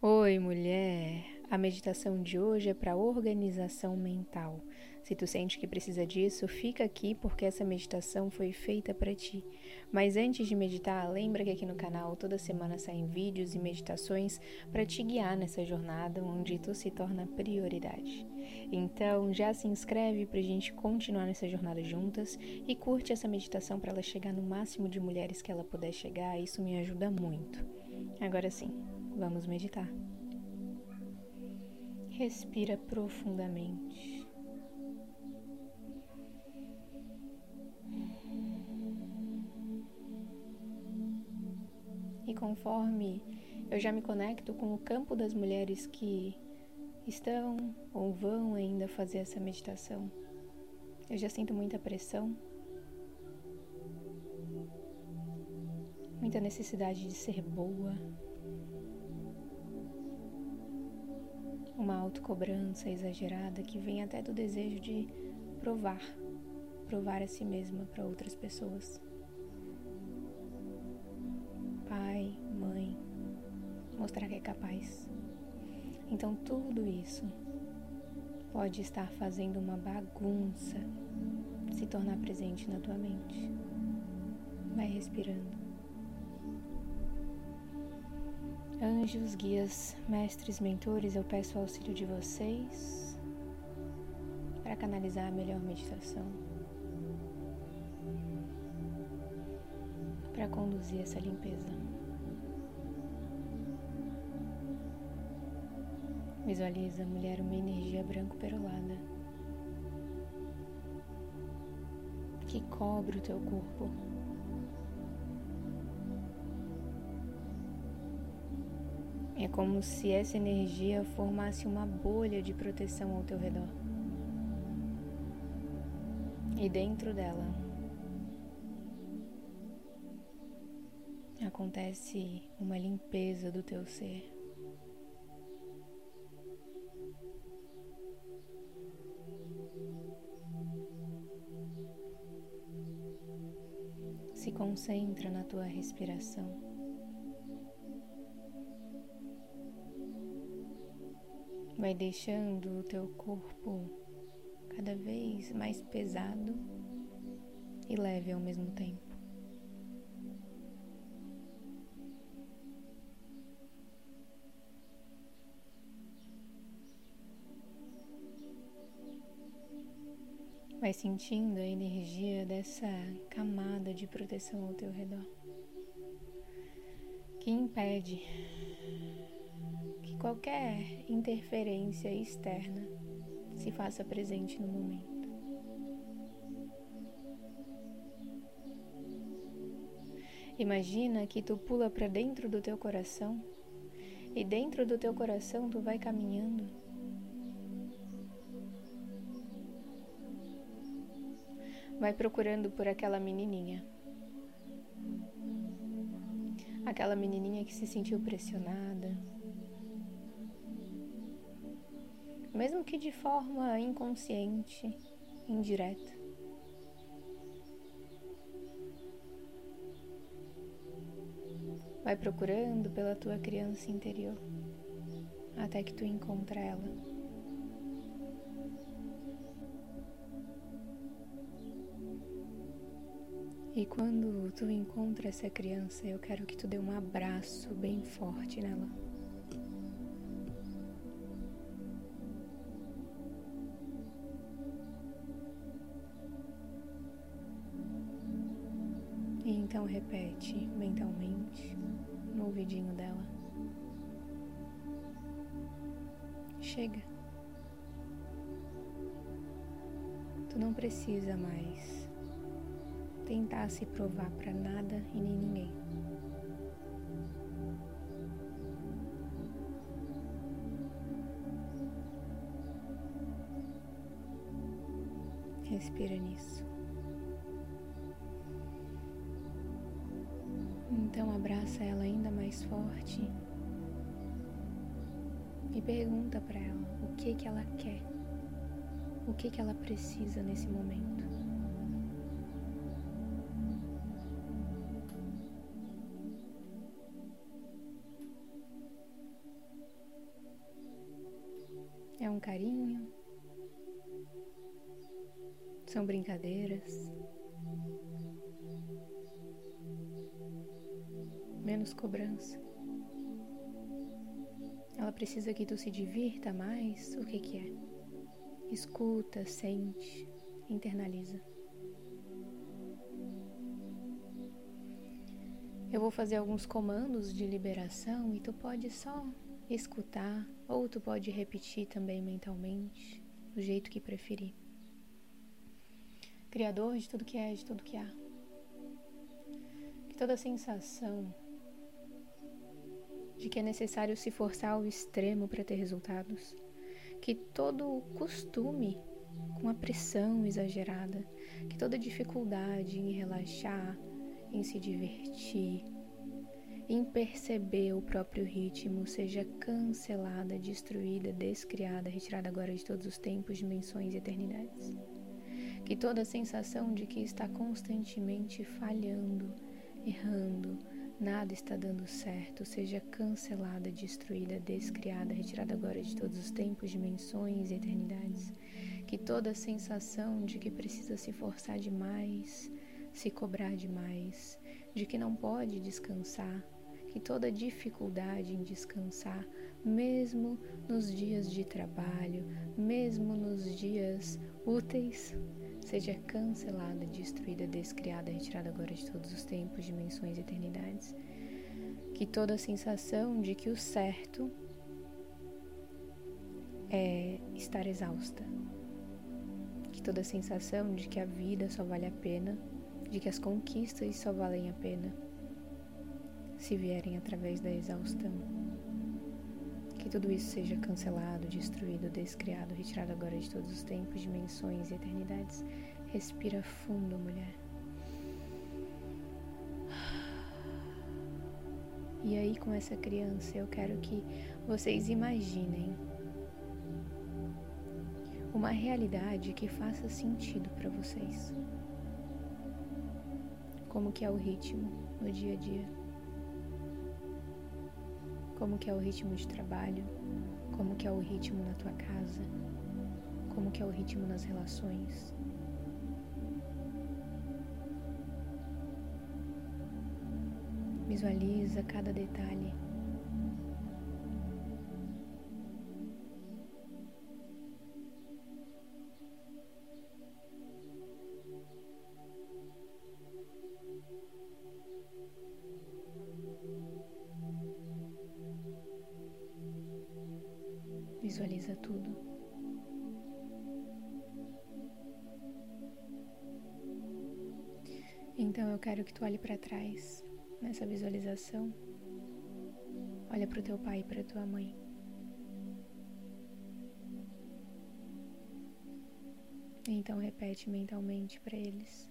Oi, mulher! A meditação de hoje é para organização mental. Se tu sente que precisa disso, fica aqui porque essa meditação foi feita para ti. Mas antes de meditar, lembra que aqui no canal toda semana saem vídeos e meditações para te guiar nessa jornada onde tu se torna prioridade. Então, já se inscreve para a gente continuar nessa jornada juntas e curte essa meditação para ela chegar no máximo de mulheres que ela puder chegar. Isso me ajuda muito. Agora sim, Vamos meditar. Respira profundamente. E conforme eu já me conecto com o campo das mulheres que estão ou vão ainda fazer essa meditação, eu já sinto muita pressão, muita necessidade de ser boa, uma autocobrança exagerada que vem até do desejo de provar, provar a si mesma para outras pessoas. Pai, mãe, mostrar que é capaz. Então tudo isso pode estar fazendo uma bagunça se tornar presente na tua mente. Vai respirando. Anjos, guias, mestres, mentores, eu peço o auxílio de vocês para canalizar a melhor meditação, para conduzir essa limpeza. Visualiza, mulher, uma energia branco-perolada que cobre o teu corpo. É como se essa energia formasse uma bolha de proteção ao teu redor. E dentro dela acontece uma limpeza do teu ser. Se concentra na tua respiração. Vai deixando o teu corpo cada vez mais pesado e leve ao mesmo tempo. Vai sentindo a energia dessa camada de proteção ao teu redor que impede qualquer interferência externa se faça presente no momento. Imagina que tu pula para dentro do teu coração e dentro do teu coração tu vai caminhando. Vai procurando por aquela menininha. Aquela menininha que se sentiu pressionada, mesmo que de forma inconsciente, indireta. Vai procurando pela tua criança interior até que tu encontra ela. E quando tu encontra essa criança, eu quero que tu dê um abraço bem forte nela. Então repete mentalmente no ouvidinho dela. Chega. Tu não precisa mais tentar se provar para nada e nem ninguém. Respira nisso. Então abraça ela ainda mais forte e pergunta para ela o que que ela quer, o que que ela precisa nesse momento. É um carinho? São brincadeiras? Menos cobrança? Ela precisa que tu se divirta mais? O que que é? Escuta, sente, internaliza. Eu vou fazer alguns comandos de liberação e tu pode só escutar ou tu pode repetir também mentalmente, do jeito que preferir. Criador de tudo que é, de tudo que há. Que toda sensação de que é necessário se forçar ao extremo para ter resultados, que todo costume com a pressão exagerada, que toda dificuldade em relaxar, em se divertir, em perceber o próprio ritmo seja cancelada, destruída, descriada, retirada agora de todos os tempos, dimensões e eternidades. Que toda sensação de que está constantemente falhando, errando, nada está dando certo, seja cancelada, destruída, descriada, retirada agora de todos os tempos, dimensões e eternidades. Que toda sensação de que precisa se forçar demais, se cobrar demais, de que não pode descansar, que toda dificuldade em descansar, mesmo nos dias de trabalho, mesmo nos dias úteis, seja cancelada, destruída, descriada, retirada agora de todos os tempos, dimensões e eternidades. Que toda sensação de que o certo é estar exausta. Que toda sensação de que a vida só vale a pena de que as conquistas só valem a pena se vierem através da exaustão. Que tudo isso seja cancelado, destruído, descriado, retirado agora de todos os tempos, dimensões e eternidades. Respira fundo, mulher. E aí, com essa criança, eu quero que vocês imaginem uma realidade que faça sentido para vocês como que é o ritmo no dia a dia, como que é o ritmo de trabalho, como que é o ritmo na tua casa, como que é o ritmo nas relações. Visualiza cada detalhe. Visualiza tudo. Então eu quero que tu olhe para trás nessa visualização. Olha para o teu pai e para tua mãe. Então repete mentalmente para eles.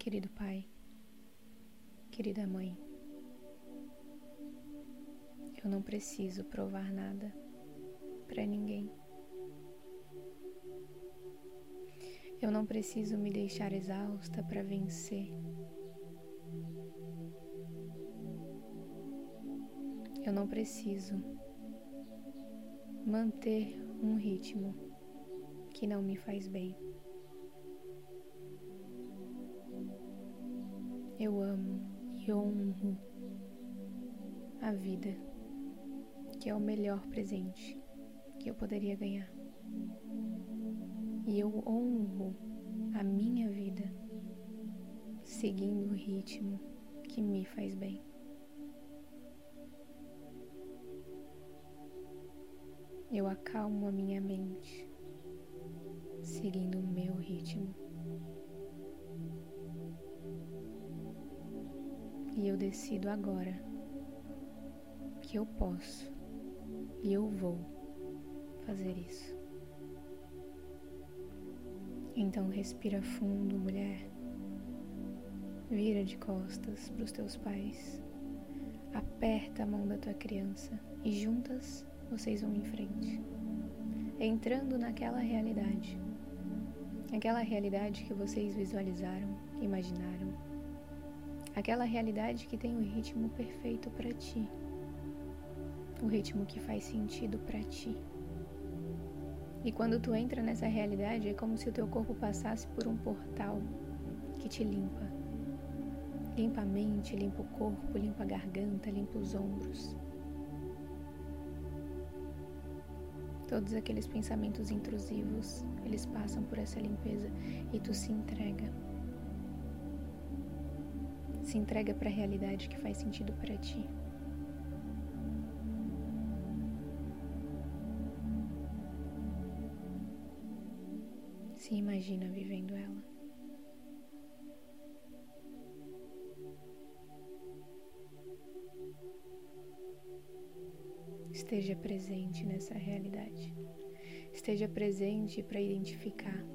Querido pai, querida mãe, eu não preciso provar nada para ninguém. Eu não preciso me deixar exausta para vencer. Eu não preciso manter um ritmo que não me faz bem. Eu amo e honro a vida que é o melhor presente que eu poderia ganhar. E eu honro a minha vida seguindo o ritmo que me faz bem. Eu acalmo a minha mente seguindo o meu ritmo. E eu decido agora que eu posso e eu vou fazer isso. Então respira fundo, mulher. Vira de costas para os teus pais. Aperta a mão da tua criança e juntas vocês vão em frente. Entrando naquela realidade. Aquela realidade que vocês visualizaram, imaginaram. Aquela realidade que tem o ritmo perfeito para ti o ritmo que faz sentido para ti. E quando tu entra nessa realidade, é como se o teu corpo passasse por um portal que te limpa. Limpa a mente, limpa o corpo, limpa a garganta, limpa os ombros. Todos aqueles pensamentos intrusivos, eles passam por essa limpeza e tu se entrega. Se entrega para a realidade que faz sentido para ti. Imagina vivendo ela. Esteja presente nessa realidade. Esteja presente para identificar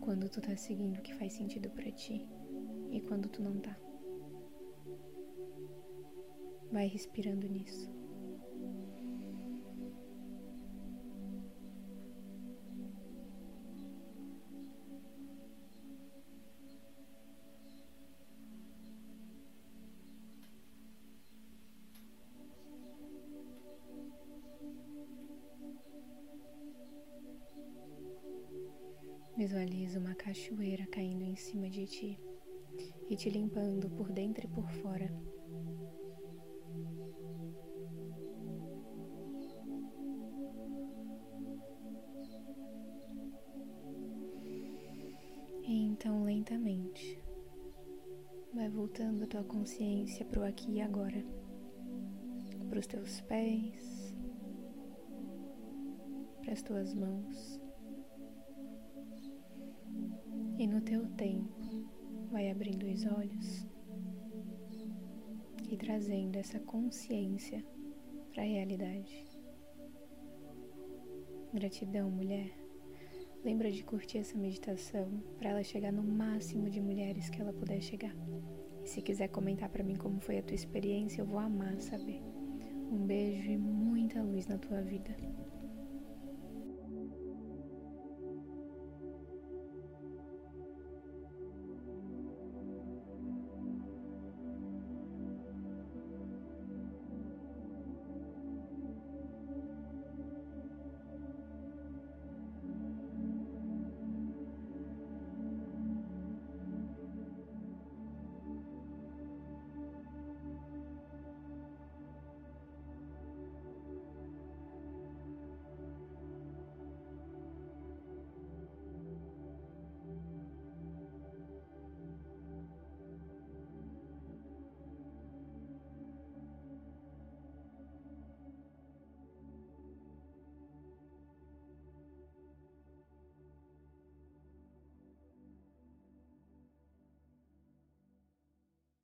quando tu tá seguindo o que faz sentido para ti e quando tu não tá. Vai respirando nisso. Visualiza uma cachoeira caindo em cima de ti e te limpando por dentro e por fora. E então, lentamente, vai voltando a tua consciência para o aqui e agora, para os teus pés, para as tuas mãos. Teu tempo, vai abrindo os olhos e trazendo essa consciência para a realidade. Gratidão, mulher. Lembra de curtir essa meditação para ela chegar no máximo de mulheres que ela puder chegar. E se quiser comentar para mim como foi a tua experiência, eu vou amar saber. Um beijo e muita luz na tua vida.